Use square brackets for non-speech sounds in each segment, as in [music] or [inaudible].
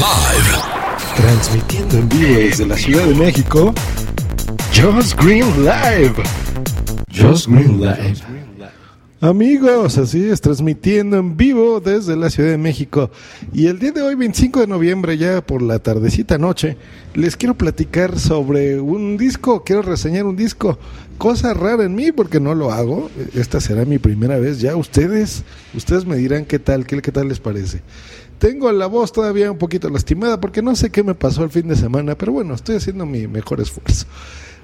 Live. Transmitiendo en vivo desde la Ciudad de México. Just Green Live. Just Green Live. Amigos, así es, transmitiendo en vivo desde la Ciudad de México. Y el día de hoy, 25 de noviembre, ya por la tardecita noche, les quiero platicar sobre un disco, quiero reseñar un disco. Cosa rara en mí porque no lo hago. Esta será mi primera vez. Ya ustedes, ustedes me dirán qué tal, qué, qué tal les parece. Tengo la voz todavía un poquito lastimada porque no sé qué me pasó el fin de semana, pero bueno, estoy haciendo mi mejor esfuerzo.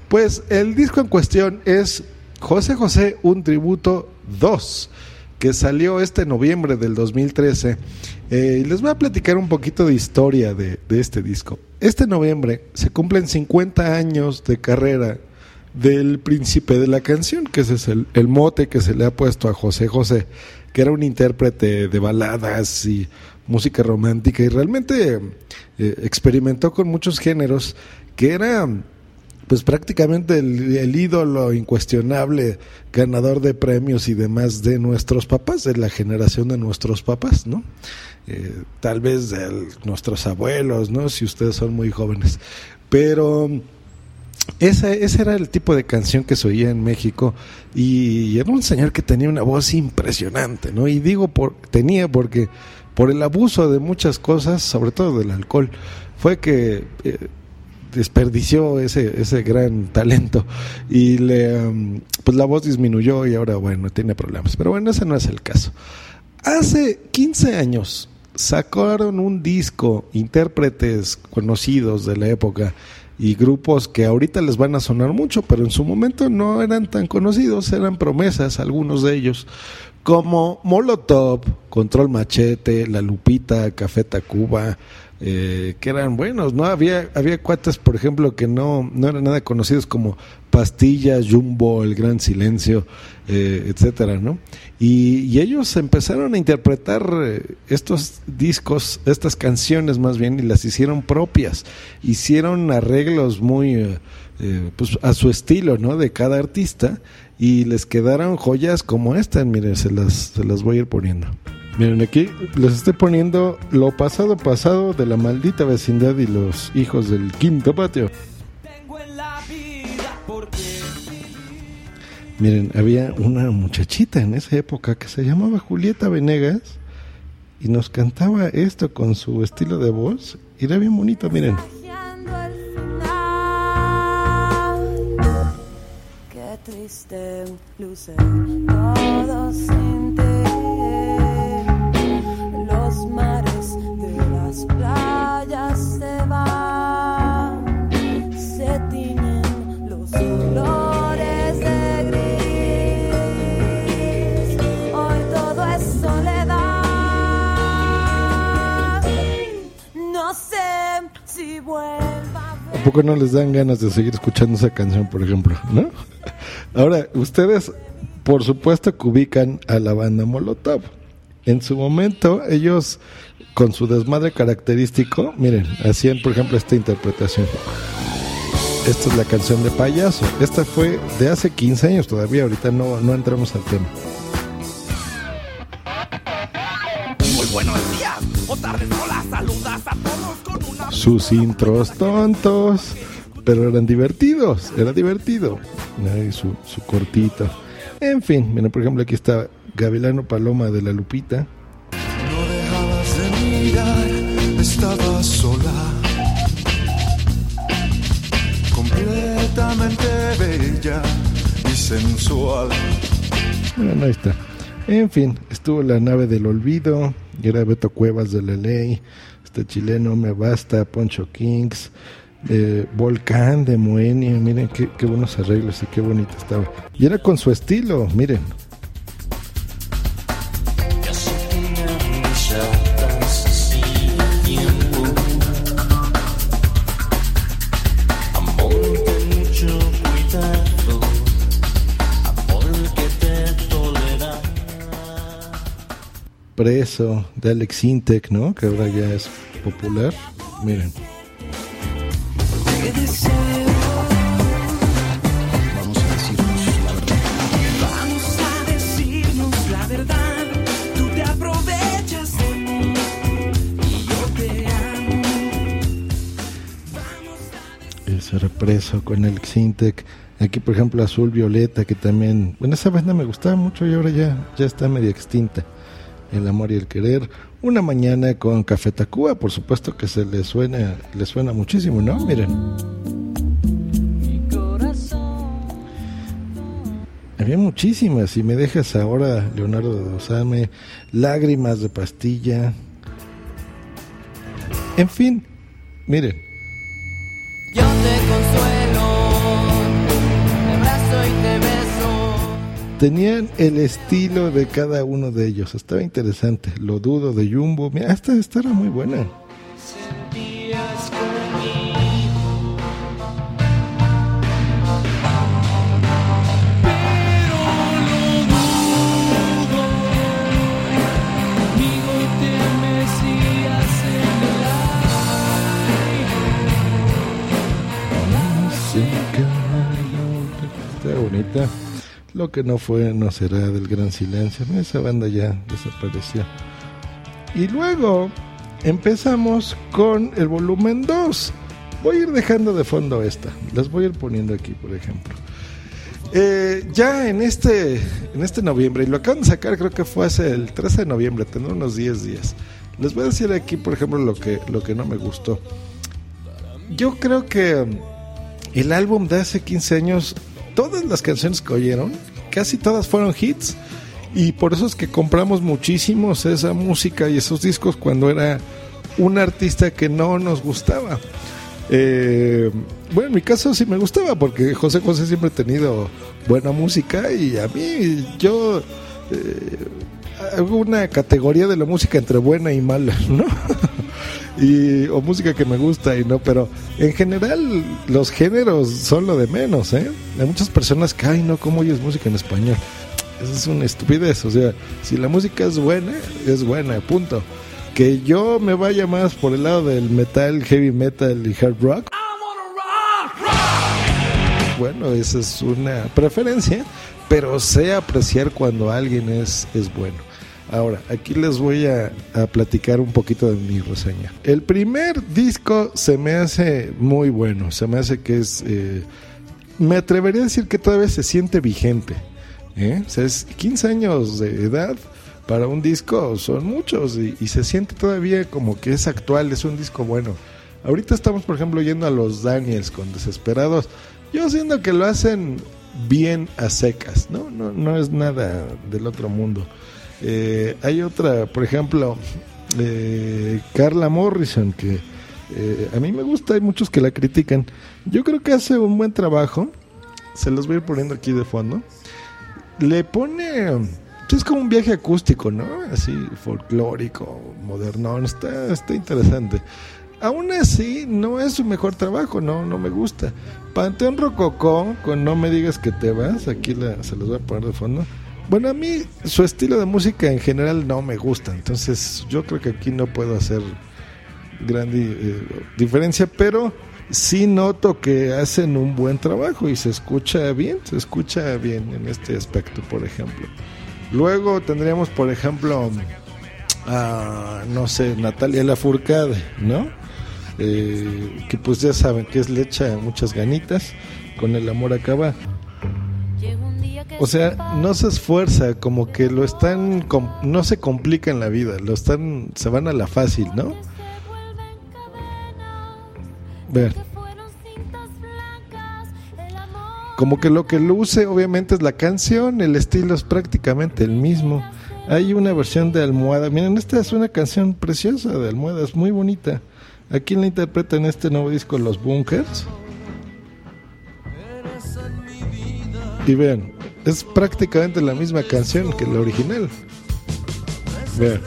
Pues el disco en cuestión es José José, un tributo 2, que salió este noviembre del 2013. Eh, les voy a platicar un poquito de historia de, de este disco. Este noviembre se cumplen 50 años de carrera del príncipe de la canción, que ese es el, el, mote que se le ha puesto a José José, que era un intérprete de baladas y música romántica y realmente eh, experimentó con muchos géneros que era pues prácticamente el, ídolo incuestionable, ganador de premios y demás de nuestros papás, de la generación de nuestros papás, ¿no? Eh, tal vez de nuestros abuelos, ¿no? Si ustedes son muy jóvenes. Pero ese, ese era el tipo de canción que se oía en México y era un señor que tenía una voz impresionante, ¿no? Y digo por, tenía porque por el abuso de muchas cosas, sobre todo del alcohol, fue que eh, desperdició ese, ese gran talento y le, um, pues la voz disminuyó y ahora, bueno, tiene problemas. Pero bueno, ese no es el caso. Hace 15 años sacaron un disco, intérpretes conocidos de la época y grupos que ahorita les van a sonar mucho, pero en su momento no eran tan conocidos, eran promesas algunos de ellos, como Molotov, Control Machete, La Lupita, Café Tacuba, eh, que eran buenos, ¿no? Había, había cuates, por ejemplo, que no, no eran nada conocidos como Pastillas, Jumbo, El Gran Silencio, eh, etcétera, ¿no? Y, y, ellos empezaron a interpretar eh, estos discos, estas canciones más bien, y las hicieron propias. Hicieron arreglos muy, eh, pues a su estilo, ¿no? De cada artista, y les quedaron joyas como esta, miren, se las, se las voy a ir poniendo. Miren, aquí les estoy poniendo lo pasado pasado de la maldita vecindad y los hijos del quinto patio. Miren, había una muchachita en esa época que se llamaba Julieta Venegas y nos cantaba esto con su estilo de voz y era bien bonito, miren. Triste luce todo sin ti. Los mares de las playas se van, se tiñen los colores de gris. Hoy todo es soledad. No sé si vuelva a ver. ¿A poco no les dan ganas de seguir escuchando esa canción, por ejemplo? ¿No? Ahora, ustedes, por supuesto que ubican a la banda Molotov. En su momento, ellos, con su desmadre característico, miren, hacían, por ejemplo, esta interpretación. Esta es la canción de payaso. Esta fue de hace 15 años todavía, ahorita no, no entramos al tema. Muy buenos días o tardes, hola, saludas a todos con una... Sus intros tontos, pero eran divertidos, era divertido. Su, su cortito. En fin, miren, por ejemplo, aquí está Gavilano Paloma de la Lupita. No dejabas de mirar, estaba sola. Completamente bella y sensual. Bueno, ahí está. En fin, estuvo la nave del olvido, era Beto Cuevas de la ley, este chileno Me Basta, Poncho Kings, Volcán de Moenia, miren qué, qué buenos arreglos y qué bonito estaba. Y era con su estilo, miren. Preso de Alex Intec, ¿no? Que ahora ya es popular. Miren. Vamos a decirnos la verdad. Vamos a decirnos la verdad. Tú te aprovechas y yo te amo. Vamos a decir. El sorpreso con el Xintec. Aquí, por ejemplo, Azul Violeta. Que también. Bueno, esa banda me gustaba mucho y ahora ya está medio extinta. El amor y el querer. Una mañana con Café Tacuba, por supuesto que se le suena, le suena muchísimo, ¿no? Miren. Había muchísimas. Si me dejas ahora, Leonardo de Dosame, Lágrimas de Pastilla. En fin, miren. Tenían el estilo de cada uno de ellos. Estaba interesante. Lo dudo de Jumbo. Mira, esta, esta era muy buena. Sentías conmigo. Pero lo dudo. Conmigo te mecías en el Está bonita. Lo que no fue no será del gran silencio. Esa banda ya desapareció. Y luego empezamos con el volumen 2. Voy a ir dejando de fondo esta. Las voy a ir poniendo aquí, por ejemplo. Eh, ya en este, en este noviembre, y lo acaban de sacar, creo que fue hace el 13 de noviembre, tendrá unos 10 días. Les voy a decir aquí, por ejemplo, lo que, lo que no me gustó. Yo creo que um, el álbum de hace 15 años, todas las canciones que oyeron, casi todas fueron hits. Y por eso es que compramos muchísimos esa música y esos discos cuando era un artista que no nos gustaba. Eh, bueno, en mi caso sí me gustaba porque José José siempre ha tenido buena música y a mí yo eh, hago una categoría de la música entre buena y mala, [laughs] ¿no? Y, o música que me gusta y no, pero en general los géneros son lo de menos, ¿eh? Hay muchas personas que, ay, no, ¿cómo oyes música en español? Esa es una estupidez, o sea, si la música es buena, es buena, punto. Que yo me vaya más por el lado del metal, heavy metal y hard rock. Bueno, esa es una preferencia, pero sé apreciar cuando alguien es, es bueno. Ahora, aquí les voy a, platicar un poquito de mi reseña. El primer disco se me hace muy bueno, se me hace que es... eh, me atrevería a decir que todavía se siente vigente. ¿eh? O sea, es 15 años de edad para un disco son muchos y, y se siente todavía como que es actual, es un disco bueno. Ahorita estamos, por ejemplo, yendo a los Daniels con Desesperados. Yo siento que lo hacen bien a secas, ¿no? No, no es nada del otro mundo. Eh, hay otra, por ejemplo, eh, Carla Morrison, que eh, a mí me gusta, hay muchos que la critican. Yo creo que hace un buen trabajo. Se los voy a ir poniendo aquí de fondo. Le pone. Es como un viaje acústico, ¿no? Así folclórico, modernón. Está, está interesante. Aún así, no es su mejor trabajo, no, no me gusta. Panteón Rococó, con No me digas que te vas, aquí la- se los voy a poner de fondo. Bueno, a mí su estilo de música en general no me gusta, entonces yo creo que aquí no puedo hacer gran eh, diferencia, pero sí noto que hacen un buen trabajo y se escucha bien, se escucha bien en este aspecto, por ejemplo. Luego tendríamos, por ejemplo, a, no sé, Natalia Lafourcade, ¿no? Eh, que pues ya saben que es le echa muchas ganitas, con el amor acaba. O sea, no se esfuerza, como que lo están, no se complica en la vida, lo están, se van a la fácil, ¿no? Ver, como que lo que luce obviamente es la canción, el estilo es prácticamente el mismo. Hay una versión de Almohada, miren, esta es una canción preciosa de Almohada, es muy bonita. Aquí la interpretan en este nuevo disco Los Bunkers. Y vean, es prácticamente la misma canción que la original. Vean.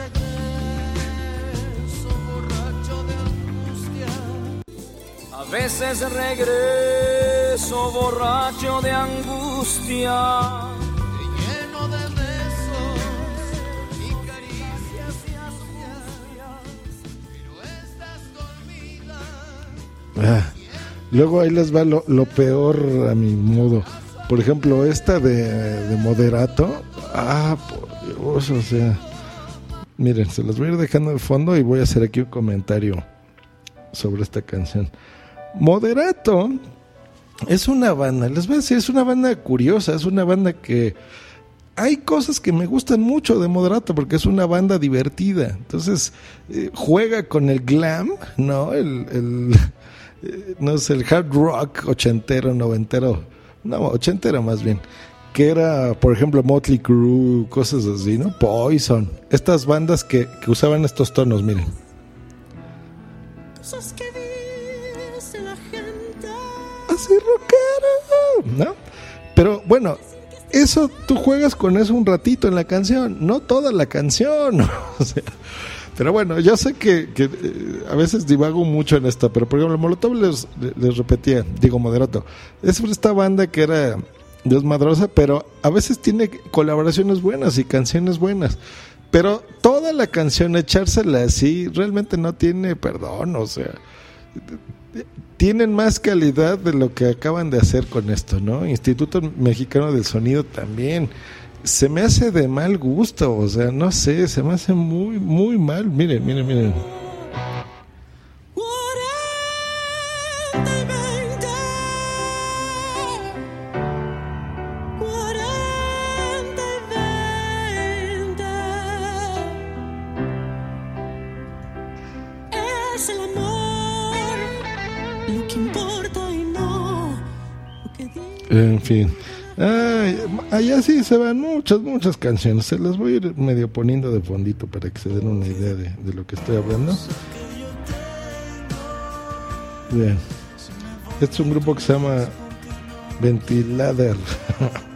A veces regreso borracho de angustia. Luego ahí les va lo, peor a mi modo. Por ejemplo, esta de, de Moderato. Ah, por Dios, o sea. Miren, se los voy a ir dejando de fondo y voy a hacer aquí un comentario sobre esta canción. Moderato es una banda, les voy a decir, es una banda curiosa, es una banda que hay cosas que me gustan mucho de Moderato porque es una banda divertida. Entonces, eh, juega con el glam, ¿no? El, no sé, el hard rock ochentero, noventero, no, ochentero más bien. Que era, por ejemplo, Motley Crue, cosas así, ¿no? Poison. Estas bandas que, que usaban estos tonos, miren. Cosas que dice la gente. así rockero, ¿no? Pero bueno, eso tú juegas con eso un ratito en la canción, no toda la canción. [laughs] o sea, pero bueno, yo sé que, que, eh, a veces divago mucho en esto, pero por ejemplo, Molotov les, repetía, digo moderato, es esta banda que era desmadrosa, pero a veces tiene colaboraciones buenas y canciones buenas. Pero toda la canción, echársela así, realmente no tiene perdón, o sea, tienen más calidad de lo que acaban de hacer con esto, ¿no? Instituto Mexicano del Sonido también. Se me hace de mal gusto, o sea, no sé, se me hace muy, muy mal. Miren, miren, miren. 40 y 20. 40 y 20. Es el amor lo que importa y no lo que dice. En fin. Ay, allá sí se van muchas, muchas canciones. Se las voy a ir medio poniendo de fondito para que se den una idea de, de lo que estoy hablando. Bien. Este es un grupo que se llama Ventilader. [laughs]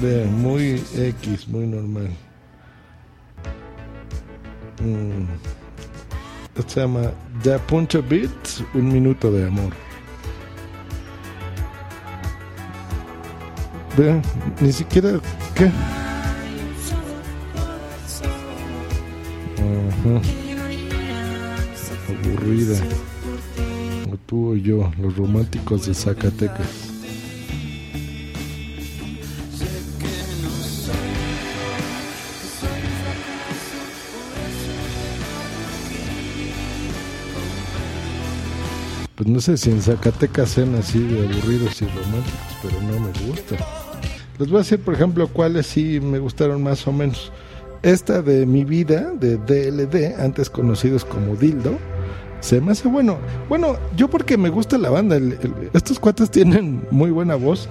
Bien, muy X, muy normal. Mm. Este se llama The Punch Beat, un minuto de amor. Vean, ni siquiera. ¿Qué? Ajá. Aburrida. Como tú o yo, los románticos de Zacatecas. Pues no sé si en Zacatecas sean así de aburridos y románticos, pero no me gusta. Les voy a decir, por ejemplo, cuáles sí me gustaron más o menos. Esta de Mi Vida, de DLD, antes conocidos como Dildo, se me hace bueno. Bueno, yo porque me gusta la banda. el- el- estos cuates tienen muy buena voz.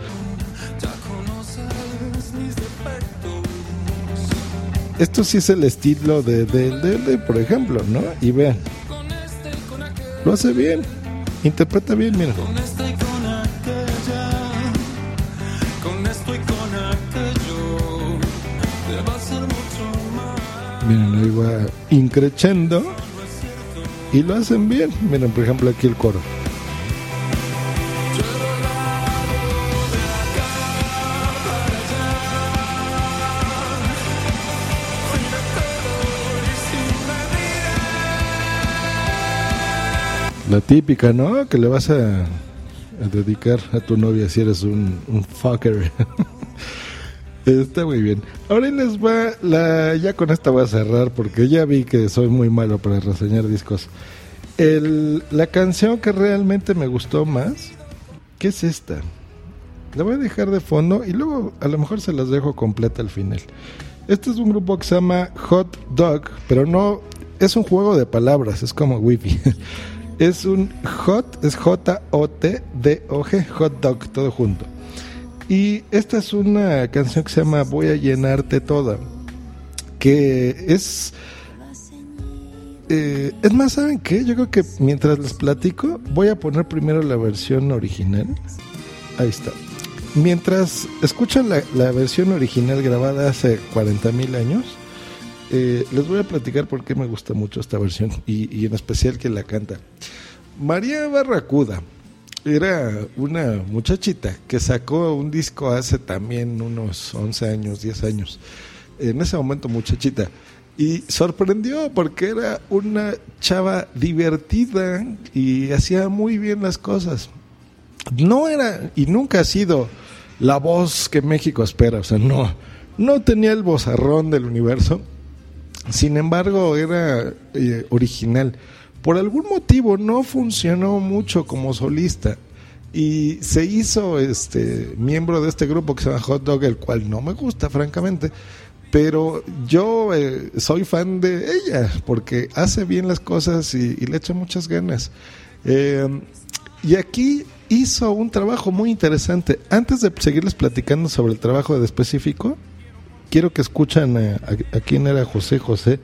Esto sí es el estilo de DLD, por ejemplo, ¿no? Y vean, lo hace bien, interpreta bien, miren. Miren, ahí va increchendo y lo hacen bien. Miren, por ejemplo, aquí el coro. La típica, ¿no? Que le vas a, dedicar a tu novia si eres un fucker. [laughs] Está muy bien. Ahora les va la ya con esta voy a cerrar porque ya vi que soy muy malo para reseñar discos. El, la canción que realmente me gustó más, ¿qué es esta? La voy a dejar de fondo y luego a lo mejor se las dejo completa al final. Este es un grupo que se llama Hot Dog, pero no es un juego de palabras, es como wifi. [laughs] Es un hot, es J-O-T-D-O-G, hot dog, todo junto. Y esta es una canción que se llama Voy a llenarte toda. Que es. eh, es más, ¿saben qué? Yo creo que mientras les platico, voy a poner primero la versión original. Ahí está. Mientras escuchan la, la versión original grabada hace 40 mil años, eh, les voy a platicar por qué me gusta mucho esta versión y, y en especial que la canta. María Barracuda era una muchachita que sacó un disco hace también unos 11 años, 10 años. En ese momento muchachita. Y sorprendió porque era una chava divertida y hacía muy bien las cosas. No era y nunca ha sido la voz que México espera. O sea, no, no tenía el vozarrón del universo. Sin embargo, era eh, original. Por algún motivo no funcionó mucho como solista y se hizo este miembro de este grupo que se llama Hot Dog, el cual no me gusta francamente, pero yo eh, soy fan de ella porque hace bien las cosas y, le echa muchas ganas. Eh, y aquí hizo un trabajo muy interesante. Antes de seguirles platicando sobre el trabajo de específico, quiero que escuchen a, a- a quién era José José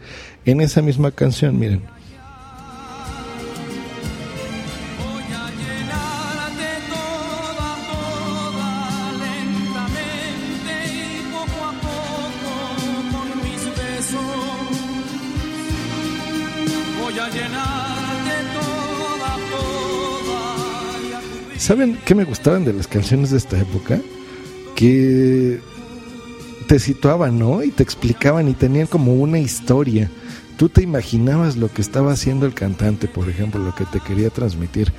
en esa misma canción, miren. ¿Saben qué me gustaban de las canciones de esta época? Que te situaban, ¿no? Y te explicaban y tenían como una historia. Tú te imaginabas lo que estaba haciendo el cantante, por ejemplo, lo que te quería transmitir.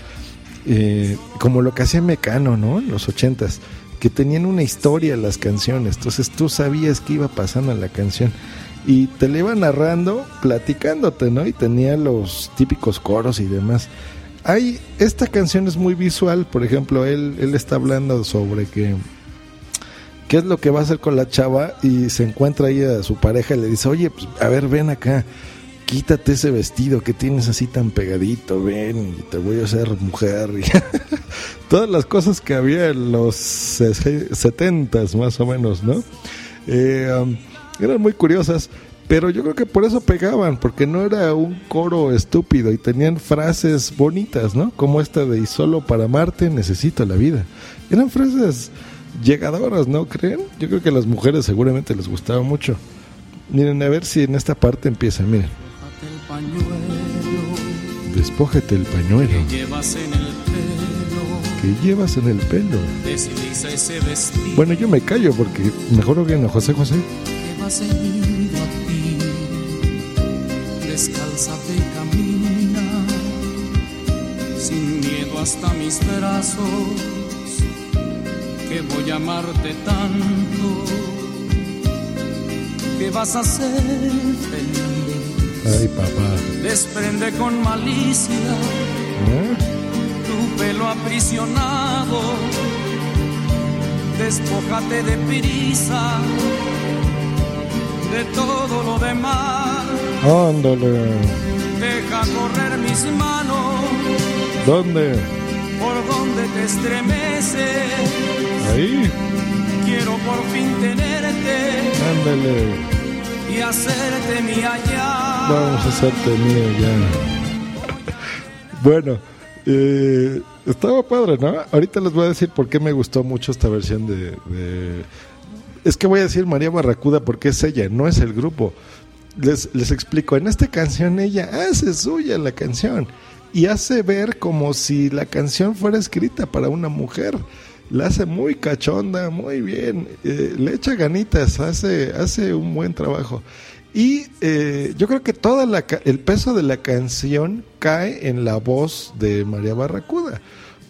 Eh, como lo que hacía Mecano, ¿no? En los ochentas, que tenían una historia las canciones. Entonces tú sabías qué iba pasando en la canción. Y te le iba narrando, platicándote, ¿no? Y tenía los típicos coros y demás. Hay, esta canción es muy visual, por ejemplo, él, él está hablando sobre que qué es lo que va a hacer con la chava y se encuentra ahí a su pareja y le dice, oye, pues a ver, ven acá, quítate ese vestido que tienes así tan pegadito, ven, y te voy a hacer mujer. [laughs] Todas las cosas que había en los setentas más o menos, ¿no? Eh, um, eran muy curiosas. Pero yo creo que por eso pegaban, porque no era un coro estúpido y tenían frases bonitas, ¿no? Como esta de y solo para amarte necesito la vida. Eran frases llegadoras, ¿no creen? Yo creo que a las mujeres seguramente les gustaba mucho. Miren, a ver si en esta parte empieza, miren. Despójate el pañuelo que llevas en el pelo. que llevas en el pelo. Desliza ese vestido Bueno, yo me callo porque mejor oigan a José José. que va ceñido a ti. Y camina, sin miedo hasta mis brazos, que voy a amarte tanto, que vas a ser feliz. Ay, papá. Desprende con malicia ¿Eh? tu pelo aprisionado. Despójate de prisa de todo lo demás. Ándale. Deja correr mis manos ¿Dónde? por donde te estremece. Ahí. Quiero por fin tenerte Ándale. y hacerte mía ya. Vamos a hacerte mío ya. bueno, eh, estaba padre, ¿no? Ahorita les voy a decir por qué me gustó mucho esta versión de, de- Es que voy a decir María Barracuda porque es ella, no es el grupo. Les, les explico, en esta canción ella hace suya la canción y hace ver como si la canción fuera escrita para una mujer. La hace muy cachonda, muy bien, eh, le echa ganitas, hace, hace un buen trabajo. Y eh, yo creo que todo el peso de la canción cae en la voz de María Barracuda,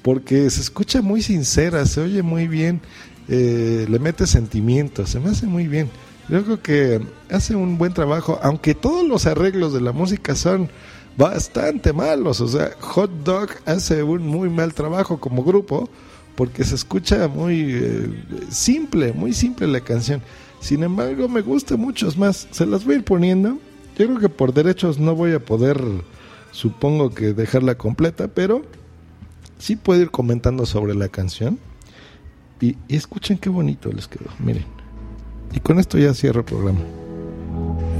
porque se escucha muy sincera, se oye muy bien, eh, le mete sentimientos, se me hace muy bien. Yo creo que hace un buen trabajo, aunque todos los arreglos de la música son bastante malos, o sea, Hot Dog hace un muy mal trabajo como grupo, porque se escucha muy eh, simple, muy simple la canción. Sin embargo, me gusta muchos más. Se las voy a ir poniendo. Yo creo que por derechos no voy a poder, supongo que dejarla completa, pero sí puedo ir comentando sobre la canción. Y, y escuchen qué bonito les quedó. Miren. Y con esto ya cierro el programa.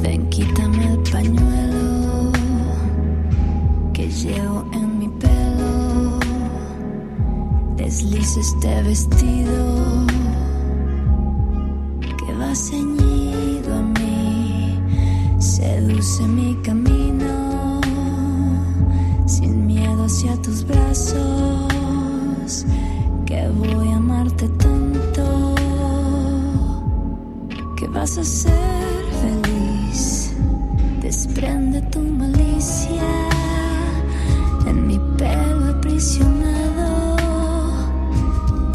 Ven, quítame el pañuelo que llevo en mi pelo. Desliza este vestido que va ceñido a mí. Seduce mi camino sin miedo hacia tus brazos. Que voy a amarte tanto que vas a ser feliz. Desprende tu malicia en mi pelo aprisionado.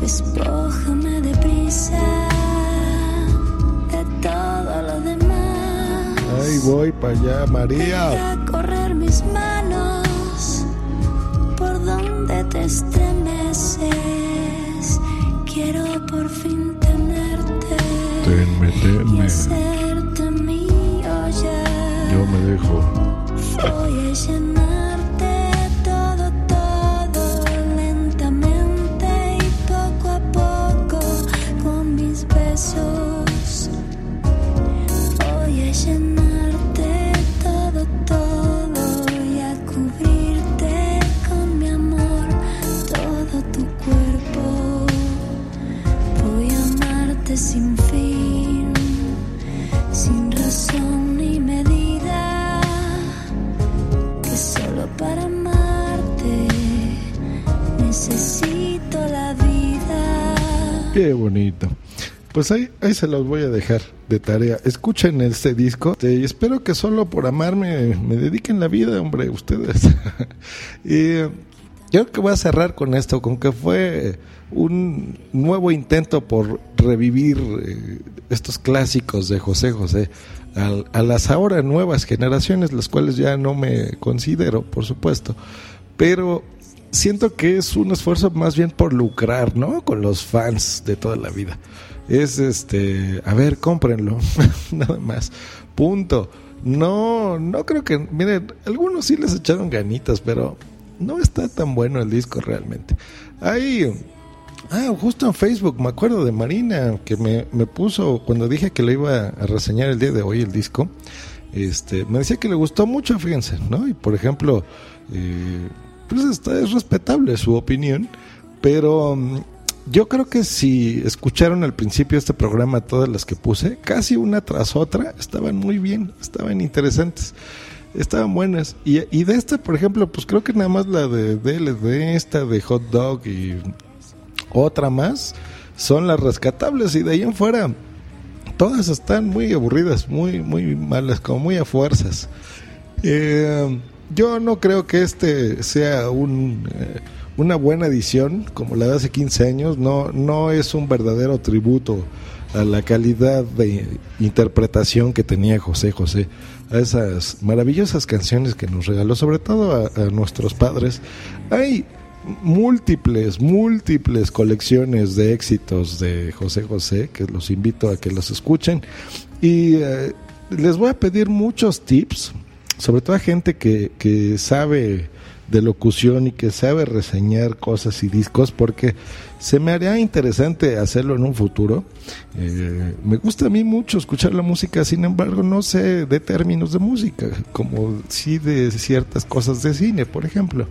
Despójame de prisa de todo lo demás. Ay, voy para allá, María. Deja correr mis manos estremeces. Quiero por fin. Yo me dejo. Bonito. Pues ahí, ahí se los voy a dejar de tarea. Escuchen este disco este, espero que solo por amarme me dediquen la vida, hombre, ustedes. [laughs] y yo creo que voy a cerrar con esto, con que fue un nuevo intento por revivir eh, estos clásicos de José José a las ahora nuevas generaciones, las cuales ya no me considero, por supuesto, pero siento que es un esfuerzo más bien por lucrar, ¿no? Con los fans de toda la vida. Es este, a ver, cómprenlo, [laughs] nada más, punto. No, no creo que, miren, algunos sí les echaron ganitas, pero no está tan bueno el disco realmente. Hay, ah, justo en Facebook, me acuerdo de Marina, que me, me puso, cuando dije que le iba a reseñar el día de hoy el disco, este, me decía que le gustó mucho, fíjense, ¿no? Y por ejemplo, eh, pues está, es respetable su opinión, pero mm, yo creo que si escucharon al principio este programa todas las que puse, casi una tras otra, estaban muy bien, estaban interesantes, estaban buenas. Y, y de esta, por ejemplo, pues creo que nada más la de DLD, esta de Hot Dog y otra más, son las rescatables y de ahí en fuera todas están muy aburridas, muy, muy malas, como muy a fuerzas. Eh, yo no creo que este sea un, eh, una buena edición como la de hace 15 años. No, no es un verdadero tributo a la calidad de interpretación que tenía José José, a esas maravillosas canciones que nos regaló, sobre todo a, nuestros padres. Hay múltiples, múltiples colecciones de éxitos de José José, que los invito a que los escuchen. Y eh, les voy a pedir muchos tips, sobre todo a gente que, que sabe de locución y que sabe reseñar cosas y discos, porque se me haría interesante hacerlo en un futuro. Eh, me gusta a mí mucho escuchar la música, sin embargo, no sé de términos de música, como sí de ciertas cosas de cine, por ejemplo.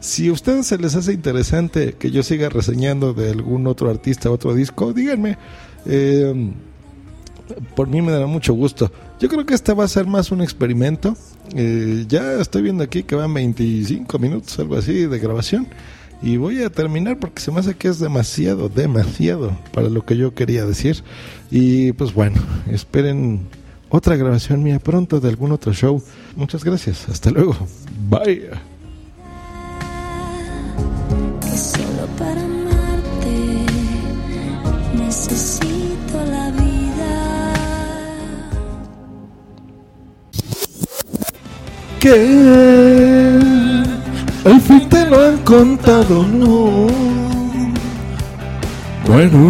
Si a ustedes se les hace interesante que yo siga reseñando de algún otro artista, otro disco, díganme. Eh, por mí me dará mucho gusto. Yo creo que este va a ser más un experimento. Eh, ya estoy viendo aquí que van 25 minutos, algo así, de grabación. Y voy a terminar porque se me hace que es demasiado, demasiado para lo que yo quería decir. Y pues bueno, esperen otra grabación mía pronto de algún otro show. Muchas gracias. Hasta luego. Bye. Que al fin te lo han contado, no. Bueno,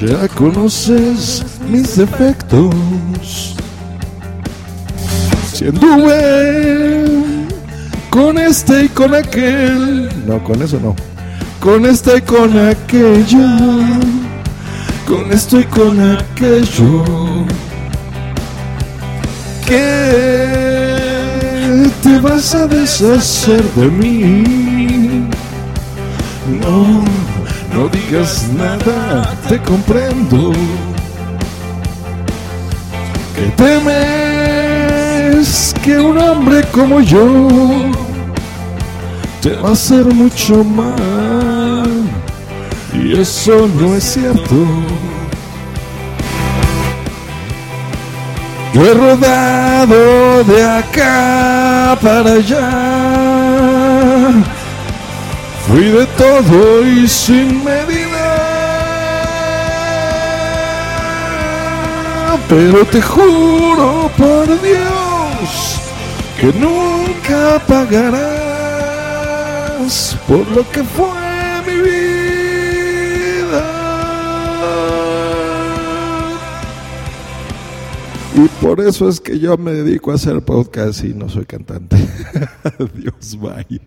ya conoces mis defectos. Si anduve con este y con aquel. No, con eso no. Con esta y con aquella. Con esto y con aquello. Que te vas a deshacer de mí. No, no digas nada, te comprendo. Que temes que un hombre como yo te va a hacer mucho mal. Y eso no es cierto. Yo he rodado de acá para allá. Fui de todo y sin medida. Pero te juro por Dios que nunca pagarás por lo que fue Y por eso es que yo me dedico a hacer podcast y no soy cantante. [laughs] Adiós, bye.